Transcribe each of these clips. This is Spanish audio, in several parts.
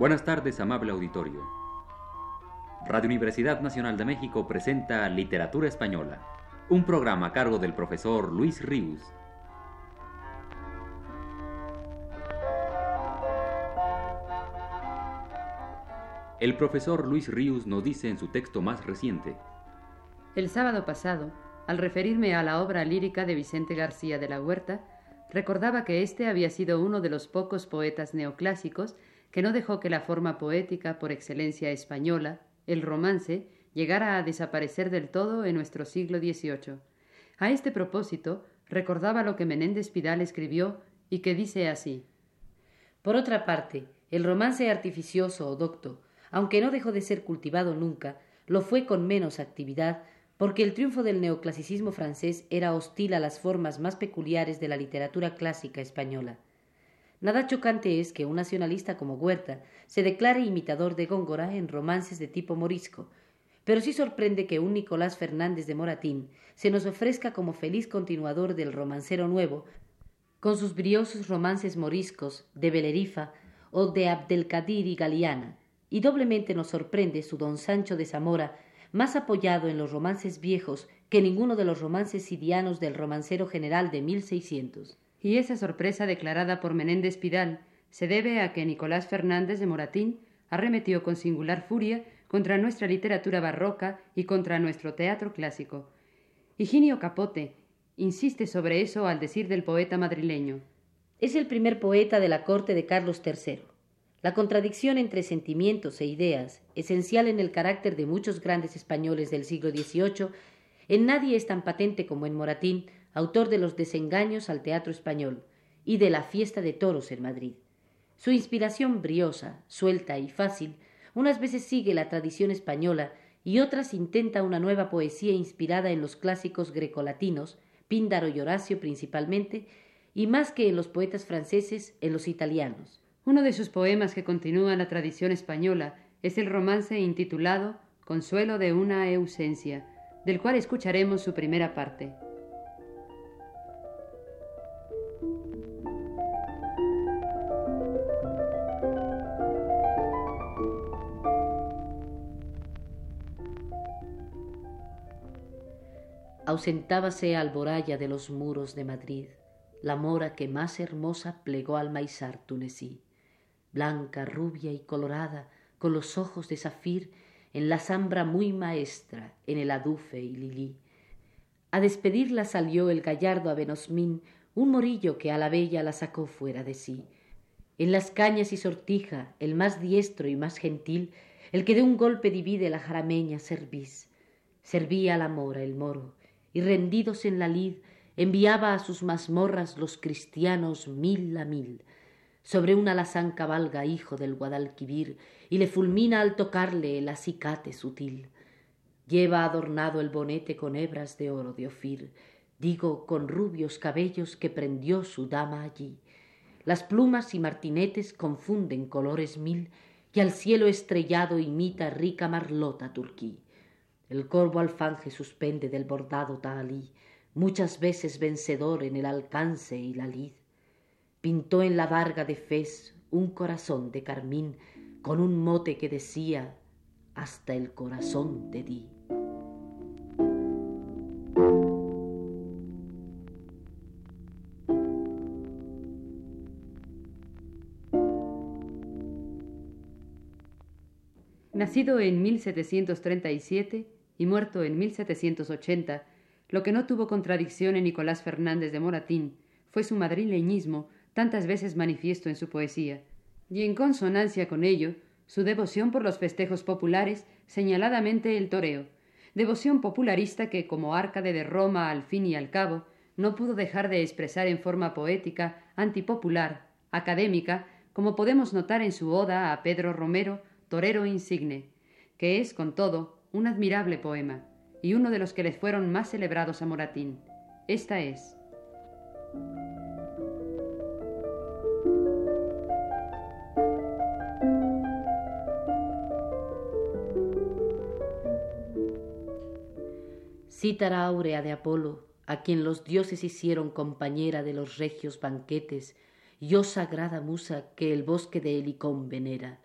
Buenas tardes, amable auditorio. Radio Universidad Nacional de México presenta Literatura Española, un programa a cargo del profesor Luis Ríos. El profesor Luis Ríos nos dice en su texto más reciente. El sábado pasado, al referirme a la obra lírica de Vicente García de la Huerta, recordaba que éste había sido uno de los pocos poetas neoclásicos que no dejó que la forma poética por excelencia española, el romance, llegara a desaparecer del todo en nuestro siglo XVIII. A este propósito, recordaba lo que Menéndez Pidal escribió y que dice así. Por otra parte, el romance artificioso o docto, aunque no dejó de ser cultivado nunca, lo fue con menos actividad, porque el triunfo del neoclasicismo francés era hostil a las formas más peculiares de la literatura clásica española. Nada chocante es que un nacionalista como Huerta se declare imitador de Góngora en romances de tipo morisco, pero sí sorprende que un Nicolás Fernández de Moratín se nos ofrezca como feliz continuador del romancero nuevo, con sus briosos romances moriscos de Belerifa o de Abdelkadir y Galiana, y doblemente nos sorprende su don Sancho de Zamora, más apoyado en los romances viejos que ninguno de los romances sidianos del romancero general de 1600 y esa sorpresa declarada por Menéndez Pidal se debe a que Nicolás Fernández de Moratín arremetió con singular furia contra nuestra literatura barroca y contra nuestro teatro clásico. Higinio Capote insiste sobre eso al decir del poeta madrileño. Es el primer poeta de la corte de Carlos III. La contradicción entre sentimientos e ideas, esencial en el carácter de muchos grandes españoles del siglo XVIII, en nadie es tan patente como en Moratín, autor de Los desengaños al teatro español y de La fiesta de toros en Madrid. Su inspiración briosa, suelta y fácil, unas veces sigue la tradición española y otras intenta una nueva poesía inspirada en los clásicos grecolatinos, Píndaro y Horacio principalmente, y más que en los poetas franceses, en los italianos. Uno de sus poemas que continúa la tradición española es el romance intitulado Consuelo de una ausencia, del cual escucharemos su primera parte. Ausentábase alboraya de los muros de Madrid, la mora que más hermosa plegó al maizar tunesí, blanca, rubia y colorada, con los ojos de zafir, en la zambra muy maestra, en el adufe y lilí. A despedirla salió el gallardo Abenosmín, un morillo que a la bella la sacó fuera de sí. En las cañas y sortija, el más diestro y más gentil, el que de un golpe divide la jarameña cerviz. Servía la mora el moro, y rendidos en la lid enviaba a sus mazmorras los cristianos mil a mil. Sobre un alazán cabalga hijo del Guadalquivir y le fulmina al tocarle el acicate sutil. Lleva adornado el bonete con hebras de oro de Ofir, digo con rubios cabellos que prendió su dama allí. Las plumas y martinetes confunden colores mil y al cielo estrellado imita rica marlota turquí. El corvo alfanje suspende del bordado tahalí, muchas veces vencedor en el alcance y la lid. Pintó en la varga de Fez un corazón de carmín con un mote que decía hasta el corazón te di. Nacido en 1737, y muerto en 1780, lo que no tuvo contradicción en Nicolás Fernández de Moratín fue su madrileñismo tantas veces manifiesto en su poesía, y en consonancia con ello, su devoción por los festejos populares, señaladamente el toreo, devoción popularista que, como árcade de Roma al fin y al cabo, no pudo dejar de expresar en forma poética, antipopular, académica, como podemos notar en su oda a Pedro Romero, torero insigne, que es, con todo, un admirable poema, y uno de los que les fueron más celebrados a Moratín. Esta es. Cítara áurea de Apolo, a quien los dioses hicieron compañera de los regios banquetes, yo sagrada musa que el bosque de Helicón venera,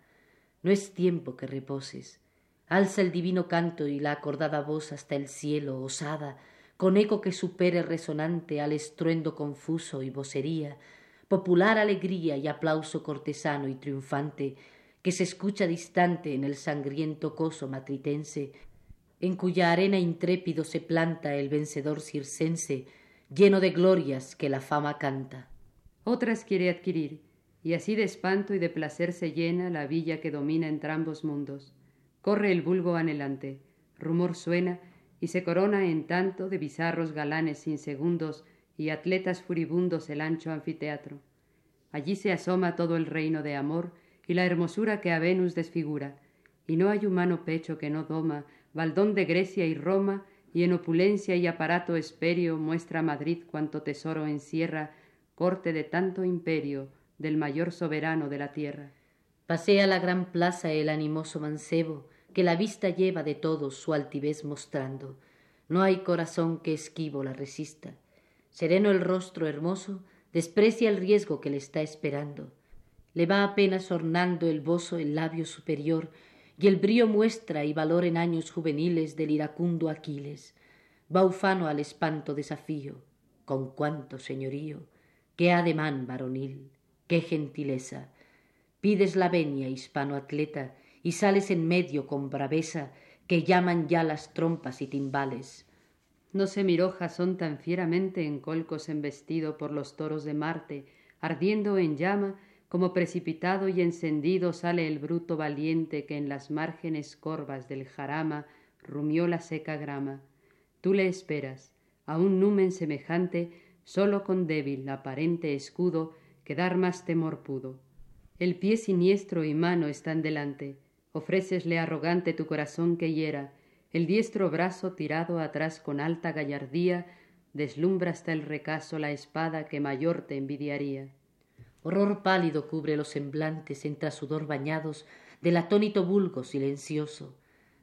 no es tiempo que reposes. Alza el divino canto y la acordada voz hasta el cielo, osada, con eco que supere resonante al estruendo confuso y vocería, popular alegría y aplauso cortesano y triunfante, que se escucha distante en el sangriento coso matritense, en cuya arena intrépido se planta el vencedor circense, lleno de glorias que la fama canta. Otras quiere adquirir, y así de espanto y de placer se llena la villa que domina entrambos mundos. Corre el vulgo anhelante, rumor suena, y se corona en tanto de bizarros galanes insegundos y atletas furibundos el ancho anfiteatro. Allí se asoma todo el reino de amor y la hermosura que a Venus desfigura, y no hay humano pecho que no doma baldón de Grecia y Roma, y en opulencia y aparato esperio muestra Madrid cuanto tesoro encierra, corte de tanto imperio, del mayor soberano de la tierra. Pasea la gran plaza el animoso mancebo, que la vista lleva de todos su altivez mostrando. No hay corazón que esquivo la resista. Sereno el rostro hermoso, desprecia el riesgo que le está esperando. Le va apenas ornando el bozo el labio superior, y el brío muestra y valor en años juveniles del iracundo Aquiles. Va ufano al espanto desafío, con cuánto señorío, qué ademán varonil, qué gentileza. Pides la venia, hispano atleta, y sales en medio con braveza que llaman ya las trompas y timbales. No se miró Jasón tan fieramente en colcos embestido por los toros de Marte, ardiendo en llama como precipitado y encendido sale el bruto valiente que en las márgenes corvas del jarama rumió la seca grama. Tú le esperas, a un numen semejante, sólo con débil aparente escudo, que dar más temor pudo. El pie siniestro y mano están delante, ofrécesle arrogante tu corazón que hiera, el diestro brazo tirado atrás con alta gallardía, deslumbra hasta el recaso la espada que mayor te envidiaría. Horror pálido cubre los semblantes entre sudor bañados del atónito vulgo silencioso.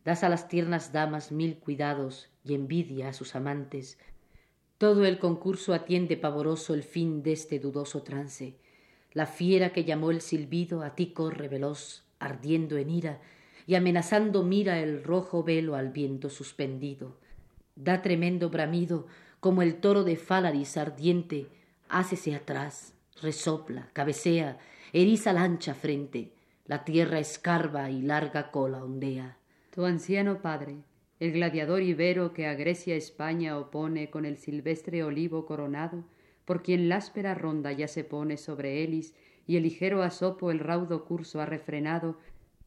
Das a las tiernas damas mil cuidados y envidia a sus amantes. Todo el concurso atiende pavoroso el fin de este dudoso trance. La fiera que llamó el silbido a ti corre veloz ardiendo en ira y amenazando mira el rojo velo al viento suspendido. Da tremendo bramido como el toro de fálaris ardiente. Hácese atrás resopla, cabecea, eriza la ancha frente, la tierra escarba y larga cola ondea. Tu anciano padre, el gladiador ibero que a Grecia España opone con el silvestre olivo coronado, por quien la áspera ronda ya se pone sobre Elis y el ligero asopo el raudo curso ha refrenado,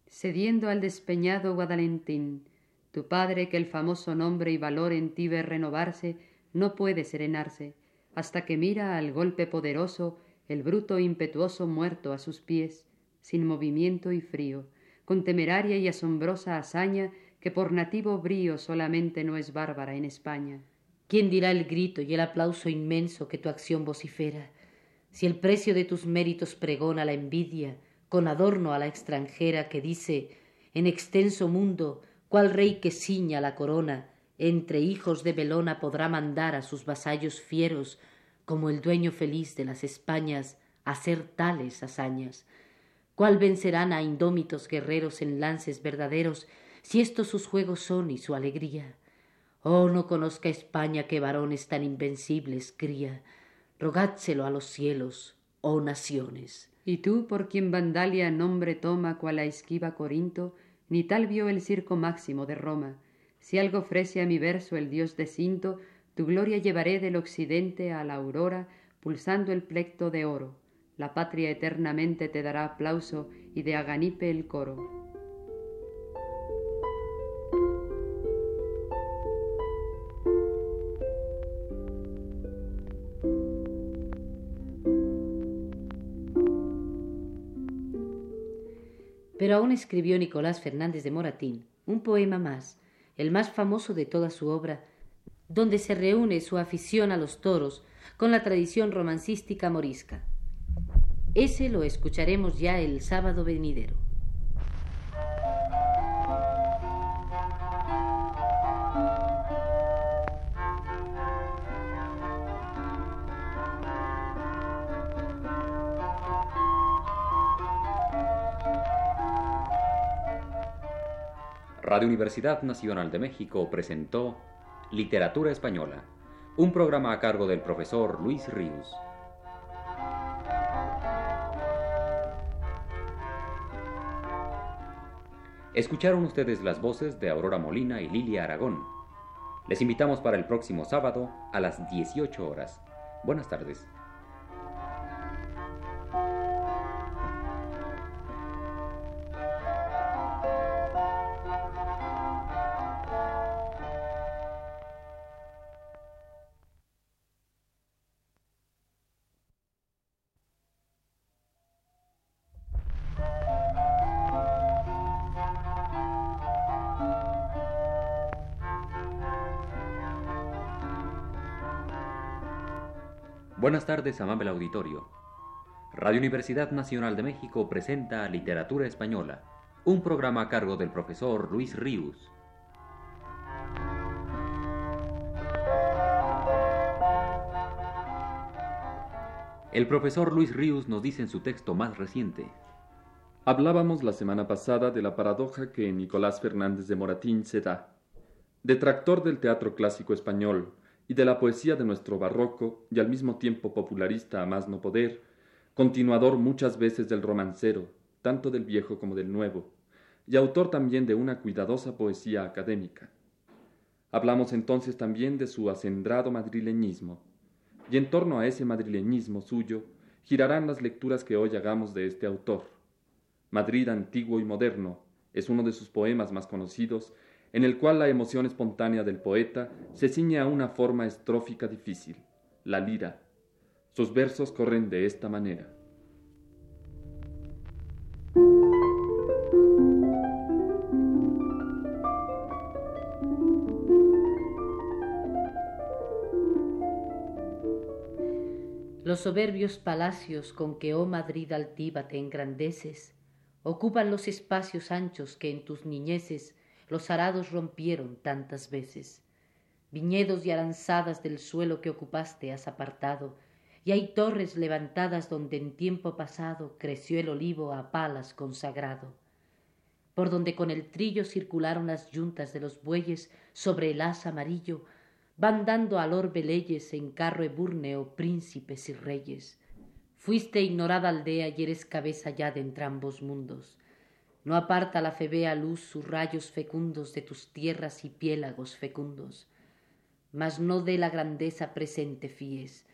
cediendo al despeñado Guadalentín, tu padre que el famoso nombre y valor en ti ve renovarse, no puede serenarse, hasta que mira al golpe poderoso el bruto impetuoso muerto a sus pies, sin movimiento y frío, con temeraria y asombrosa hazaña que por nativo brío solamente no es bárbara en España. ¿Quién dirá el grito y el aplauso inmenso que tu acción vocifera? Si el precio de tus méritos pregona la envidia, con adorno a la extranjera que dice en extenso mundo, cual rey que ciña la corona, entre hijos de Belona podrá mandar a sus vasallos fieros como el dueño feliz de las Españas, hacer tales hazañas. ¿Cuál vencerán a indómitos guerreros en lances verdaderos, si estos sus juegos son y su alegría? Oh, no conozca España que varones tan invencibles cría. Rogádselo a los cielos, oh naciones. Y tú, por quien Vandalia nombre toma cual la esquiva Corinto, ni tal vio el circo máximo de Roma. Si algo ofrece a mi verso el dios de Cinto, tu gloria llevaré del occidente a la aurora, pulsando el plecto de oro. La patria eternamente te dará aplauso y de Aganipe el coro. Pero aún escribió Nicolás Fernández de Moratín un poema más, el más famoso de toda su obra, donde se reúne su afición a los toros con la tradición romancística morisca. Ese lo escucharemos ya el sábado venidero. Radio Universidad Nacional de México presentó Literatura Española, un programa a cargo del profesor Luis Ríos. Escucharon ustedes las voces de Aurora Molina y Lilia Aragón. Les invitamos para el próximo sábado a las 18 horas. Buenas tardes. Buenas tardes, amable auditorio. Radio Universidad Nacional de México presenta Literatura Española, un programa a cargo del profesor Luis Ríos. El profesor Luis Ríos nos dice en su texto más reciente. Hablábamos la semana pasada de la paradoja que Nicolás Fernández de Moratín se da. Detractor del teatro clásico español, y de la poesía de nuestro barroco y al mismo tiempo popularista a más no poder, continuador muchas veces del romancero, tanto del viejo como del nuevo, y autor también de una cuidadosa poesía académica. Hablamos entonces también de su acendrado madrileñismo, y en torno a ese madrileñismo suyo girarán las lecturas que hoy hagamos de este autor. Madrid antiguo y moderno es uno de sus poemas más conocidos en el cual la emoción espontánea del poeta se ciñe a una forma estrófica difícil, la lira. Sus versos corren de esta manera. Los soberbios palacios con que, oh Madrid altiva, te engrandeces, ocupan los espacios anchos que en tus niñeces los arados rompieron tantas veces. Viñedos y aranzadas del suelo que ocupaste has apartado, y hay torres levantadas donde en tiempo pasado creció el olivo a palas consagrado, por donde con el trillo circularon las yuntas de los bueyes sobre el asa amarillo, van dando al orbe leyes en carro ebúrneo príncipes y reyes. Fuiste ignorada aldea y eres cabeza ya de entrambos mundos. No aparta la febea luz sus rayos fecundos de tus tierras y piélagos fecundos. Mas no de la grandeza presente fíes.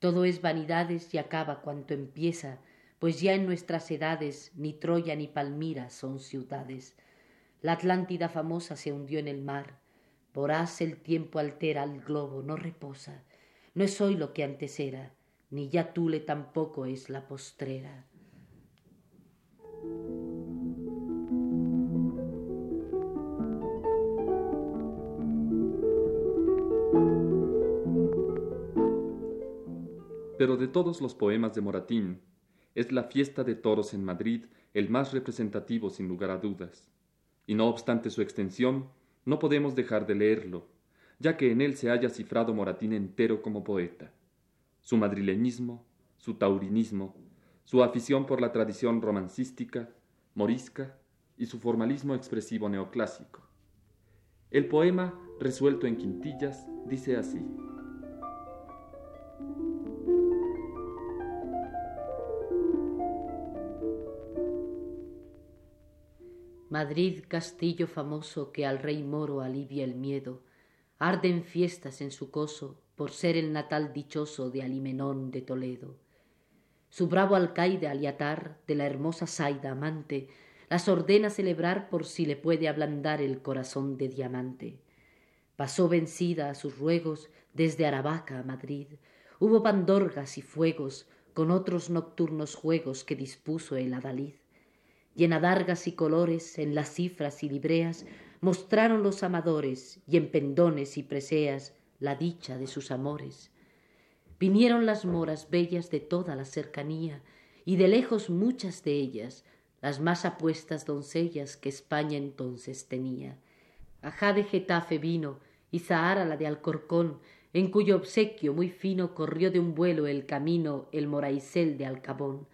Todo es vanidades y acaba cuanto empieza, pues ya en nuestras edades ni Troya ni Palmira son ciudades. La Atlántida famosa se hundió en el mar. Voraz el tiempo altera al globo, no reposa. No es hoy lo que antes era, ni ya Tule tampoco es la postrera. Pero de todos los poemas de Moratín, es la fiesta de toros en Madrid el más representativo sin lugar a dudas. Y no obstante su extensión, no podemos dejar de leerlo, ya que en él se haya cifrado Moratín entero como poeta. Su madrileñismo, su taurinismo, su afición por la tradición romancística, morisca y su formalismo expresivo neoclásico. El poema, resuelto en quintillas, dice así. Madrid, castillo famoso que al rey moro alivia el miedo, arden fiestas en su coso por ser el natal dichoso de Alimenón de Toledo. Su bravo alcaide Aliatar, de la hermosa Saida amante, las ordena celebrar por si le puede ablandar el corazón de diamante. Pasó vencida a sus ruegos desde Aravaca a Madrid, hubo pandorgas y fuegos con otros nocturnos juegos que dispuso el adalid y en adargas y colores, en las cifras y libreas, mostraron los amadores, y en pendones y preseas, la dicha de sus amores. Vinieron las moras bellas de toda la cercanía, y de lejos muchas de ellas, las más apuestas doncellas que España entonces tenía. Ajá de Getafe vino, y Zahara la de Alcorcón, en cuyo obsequio muy fino corrió de un vuelo el camino el moraicel de Alcabón.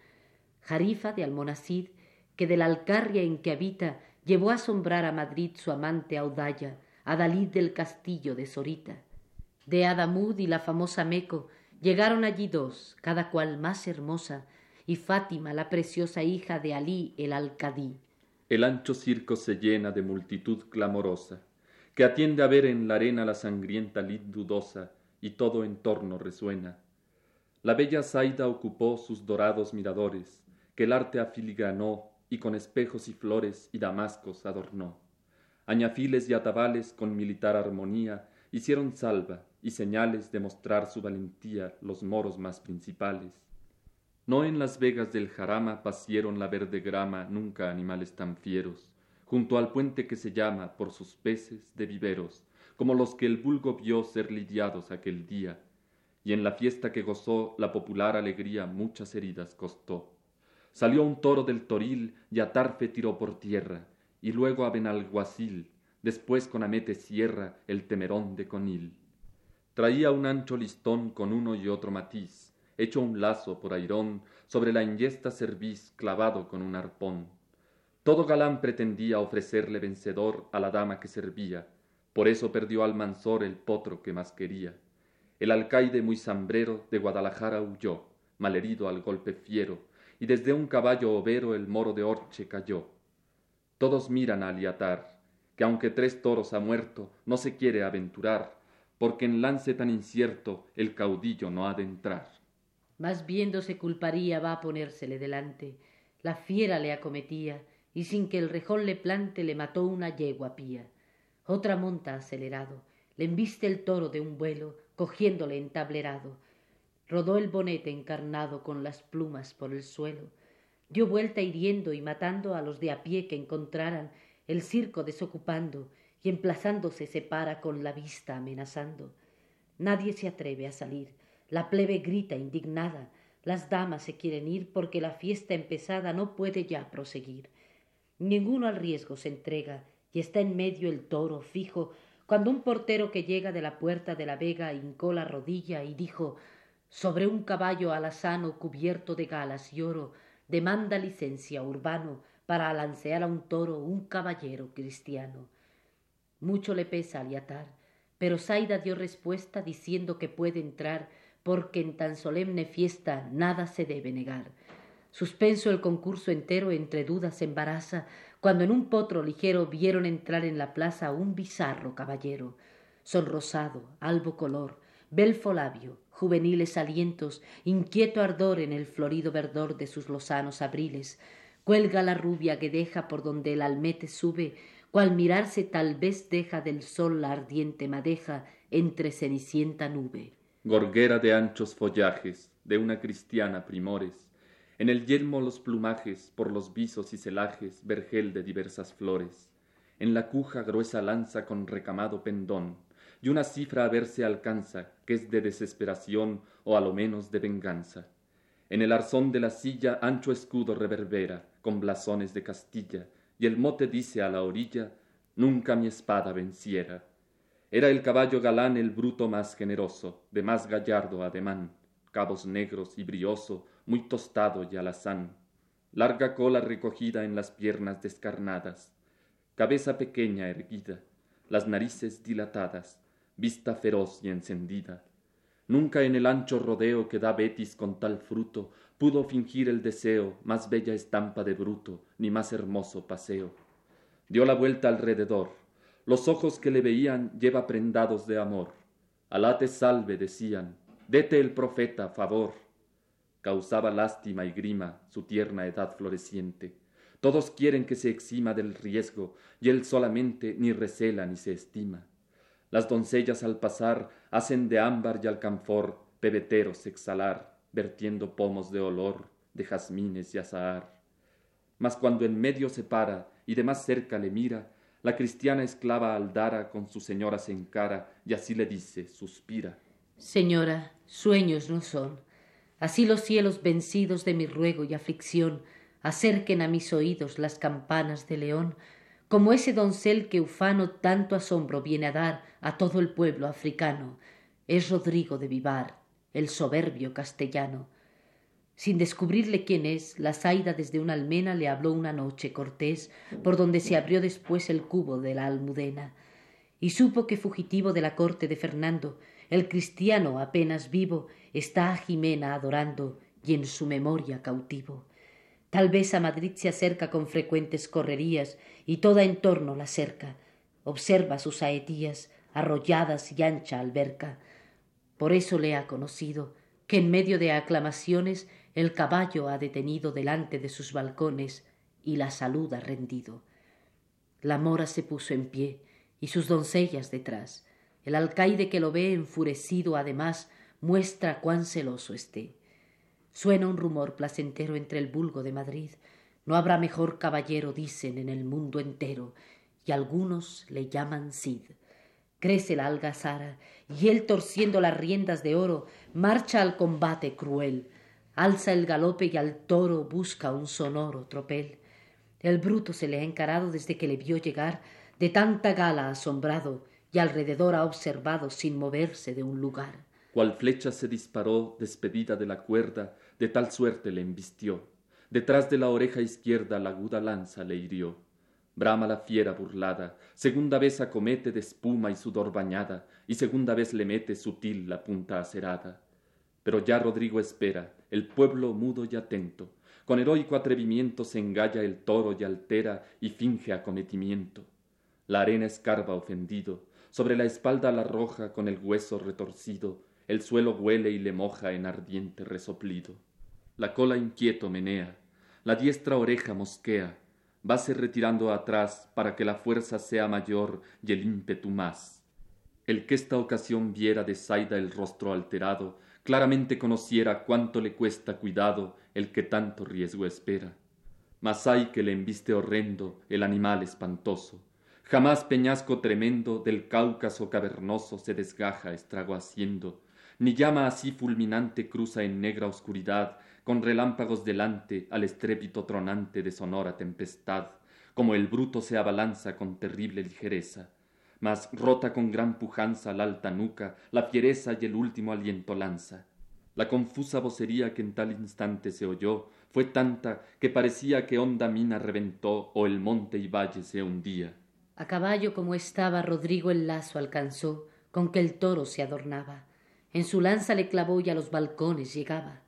Jarifa de Almonacid, que de la Alcarria en que habita llevó a asombrar a Madrid su amante Audaya, Adalid del castillo de Sorita. De Adamud y la famosa Meco llegaron allí dos, cada cual más hermosa, y Fátima, la preciosa hija de Alí el Alcadí. El ancho circo se llena de multitud clamorosa, que atiende a ver en la arena la sangrienta lid dudosa, y todo en torno resuena. La bella Zaida ocupó sus dorados miradores, que el arte afiligranó y con espejos y flores y damascos adornó. Añafiles y atabales con militar armonía hicieron salva y señales de mostrar su valentía los moros más principales. No en las vegas del jarama pasieron la verde grama nunca animales tan fieros, junto al puente que se llama por sus peces de viveros, como los que el vulgo vio ser lidiados aquel día, y en la fiesta que gozó la popular alegría muchas heridas costó. Salió un toro del toril y a Tarfe tiró por tierra, y luego a Benalguacil, después con Amete Sierra el temerón de Conil. Traía un ancho listón con uno y otro matiz, hecho un lazo por airón sobre la inyesta cerviz clavado con un arpón. Todo galán pretendía ofrecerle vencedor a la dama que servía, por eso perdió al mansor el potro que más quería. El alcaide muy zambrero de Guadalajara huyó, malherido al golpe fiero, y desde un caballo overo el moro de Orche cayó. Todos miran a Aliatar, que aunque tres toros ha muerto, no se quiere aventurar, porque en lance tan incierto el caudillo no ha de entrar. Más viéndose culparía va a ponérsele delante. La fiera le acometía, y sin que el rejón le plante le mató una yegua pía. Otra monta acelerado, le embiste el toro de un vuelo, cogiéndole entablerado. Rodó el bonete encarnado con las plumas por el suelo. Dio vuelta hiriendo y matando a los de a pie que encontraran, el circo desocupando, y emplazándose se para con la vista amenazando. Nadie se atreve a salir, la plebe grita indignada, las damas se quieren ir porque la fiesta empezada no puede ya proseguir. Ninguno al riesgo se entrega y está en medio el toro fijo cuando un portero que llega de la puerta de la vega hincó la rodilla y dijo sobre un caballo alazano cubierto de galas y oro demanda licencia urbano para alancear a un toro un caballero cristiano. Mucho le pesa aliatar, pero Zaida dio respuesta diciendo que puede entrar porque en tan solemne fiesta nada se debe negar. Suspenso el concurso entero entre dudas embaraza, cuando en un potro ligero vieron entrar en la plaza un bizarro caballero, sonrosado, albo color, belfo labio, juveniles alientos, inquieto ardor en el florido verdor de sus lozanos abriles, cuelga la rubia que deja por donde el almete sube, cual mirarse tal vez deja del sol la ardiente madeja entre cenicienta nube. Gorguera de anchos follajes, de una cristiana primores, en el yelmo los plumajes, por los visos y celajes, vergel de diversas flores, en la cuja gruesa lanza con recamado pendón, y una cifra a ver se alcanza, que es de desesperación o a lo menos de venganza. En el arzón de la silla ancho escudo reverbera, con blasones de Castilla, y el mote dice a la orilla, nunca mi espada venciera. Era el caballo galán el bruto más generoso, de más gallardo ademán, cabos negros y brioso, muy tostado y alazán, larga cola recogida en las piernas descarnadas, cabeza pequeña erguida, las narices dilatadas, vista feroz y encendida. Nunca en el ancho rodeo que da Betis con tal fruto pudo fingir el deseo más bella estampa de bruto, ni más hermoso paseo. Dio la vuelta alrededor, los ojos que le veían lleva prendados de amor. Alá te salve, decían, dete el profeta favor. Causaba lástima y grima su tierna edad floreciente. Todos quieren que se exima del riesgo, y él solamente ni recela ni se estima. Las doncellas al pasar hacen de ámbar y alcanfor pebeteros exhalar, vertiendo pomos de olor, de jazmines y azahar. Mas cuando en medio se para y de más cerca le mira, la cristiana esclava Aldara con su señora se encara y así le dice, suspira. Señora, sueños no son. Así los cielos vencidos de mi ruego y aflicción acerquen a mis oídos las campanas de león, como ese doncel que ufano tanto asombro viene a dar a todo el pueblo africano. Es Rodrigo de Vivar, el soberbio castellano. Sin descubrirle quién es, la Zaida desde una almena le habló una noche cortés, por donde se abrió después el cubo de la almudena, y supo que fugitivo de la corte de Fernando, el cristiano apenas vivo está a Jimena adorando y en su memoria cautivo. Tal vez a Madrid se acerca con frecuentes correrías y toda en torno la cerca. Observa sus saetías, arrolladas y ancha alberca. Por eso le ha conocido, que en medio de aclamaciones el caballo ha detenido delante de sus balcones y la salud ha rendido. La mora se puso en pie y sus doncellas detrás. El alcaide que lo ve enfurecido además muestra cuán celoso esté. Suena un rumor placentero entre el vulgo de Madrid. No habrá mejor caballero, dicen, en el mundo entero, y algunos le llaman Cid. Crece la algazara, y él torciendo las riendas de oro, marcha al combate cruel. Alza el galope y al toro busca un sonoro tropel. El bruto se le ha encarado desde que le vio llegar, de tanta gala asombrado, y alrededor ha observado sin moverse de un lugar. Cual flecha se disparó, despedida de la cuerda, de tal suerte le embistió. Detrás de la oreja izquierda la aguda lanza le hirió. Brama la fiera burlada, segunda vez acomete de espuma y sudor bañada, y segunda vez le mete sutil la punta acerada. Pero ya Rodrigo espera, el pueblo mudo y atento, con heroico atrevimiento se engalla el toro y altera y finge acometimiento. La arena escarba ofendido, sobre la espalda la arroja con el hueso retorcido, el suelo huele y le moja en ardiente resoplido. La cola inquieto menea, la diestra oreja mosquea, vase retirando atrás para que la fuerza sea mayor y el ímpetu más. El que esta ocasión viera de Zaida el rostro alterado, claramente conociera cuánto le cuesta cuidado el que tanto riesgo espera. Mas hay que le embiste horrendo el animal espantoso. Jamás peñasco tremendo del Cáucaso cavernoso se desgaja estrago haciendo, ni llama así fulminante cruza en negra oscuridad, con relámpagos delante al estrépito tronante de sonora tempestad, como el bruto se abalanza con terrible ligereza, mas rota con gran pujanza la alta nuca, la fiereza y el último aliento lanza. La confusa vocería que en tal instante se oyó fue tanta que parecía que honda mina reventó o el monte y valle se hundía. A caballo como estaba Rodrigo el lazo alcanzó, con que el toro se adornaba en su lanza le clavó y a los balcones llegaba,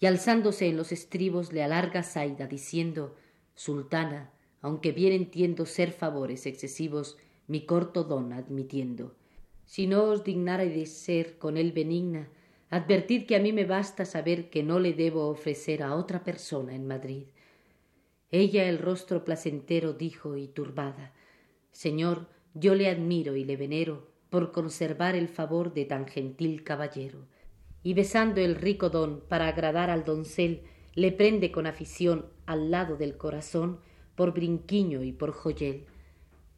y alzándose en los estribos le alarga Zaida, diciendo Sultana, aunque bien entiendo ser favores excesivos, mi corto don admitiendo. Si no os de ser con él benigna, advertid que a mí me basta saber que no le debo ofrecer a otra persona en Madrid. Ella el rostro placentero dijo y turbada Señor, yo le admiro y le venero, por conservar el favor de tan gentil caballero. Y besando el rico don para agradar al doncel, le prende con afición al lado del corazón por brinquiño y por joyel.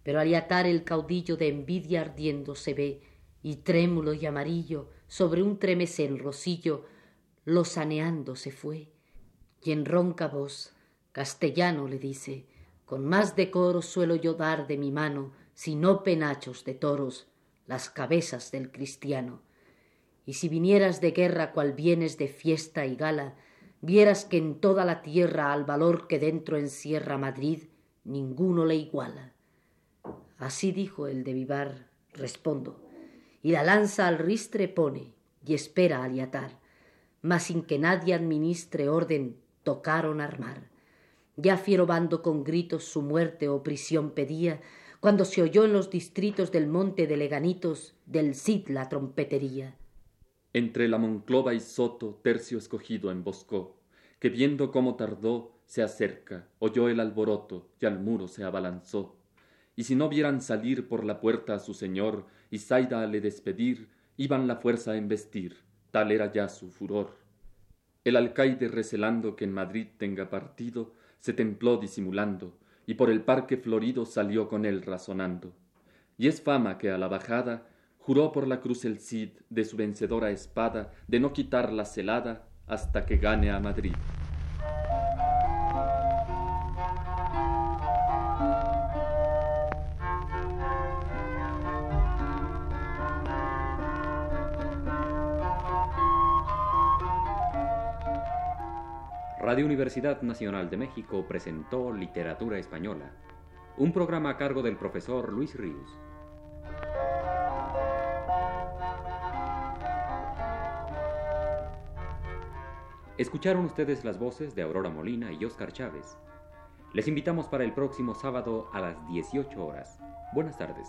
Pero al atar el caudillo de envidia ardiendo se ve, y trémulo y amarillo, sobre un tremecén rosillo, lo saneando se fue. Y en ronca voz, castellano le dice, con más decoro suelo yo dar de mi mano, si no penachos de toros, las cabezas del cristiano. Y si vinieras de guerra cual vienes de fiesta y gala, vieras que en toda la tierra al valor que dentro encierra Madrid, ninguno le iguala. Así dijo el de Vivar, respondo, y la lanza al ristre pone, y espera aliatar, mas sin que nadie administre orden, tocaron armar. Ya fiero bando con gritos su muerte o prisión pedía, cuando se oyó en los distritos del monte de Leganitos del Cid la trompetería. Entre la Monclova y Soto tercio escogido emboscó, que viendo cómo tardó, se acerca, oyó el alboroto y al muro se abalanzó. Y si no vieran salir por la puerta a su señor y Zaida a le despedir, iban la fuerza a embestir, tal era ya su furor. El alcaide recelando que en Madrid tenga partido, se templó disimulando, y por el parque florido salió con él razonando. Y es fama que a la bajada juró por la cruz el Cid de su vencedora espada de no quitar la celada hasta que gane a Madrid. Radio Universidad Nacional de México presentó Literatura Española, un programa a cargo del profesor Luis Ríos. Escucharon ustedes las voces de Aurora Molina y Óscar Chávez. Les invitamos para el próximo sábado a las 18 horas. Buenas tardes.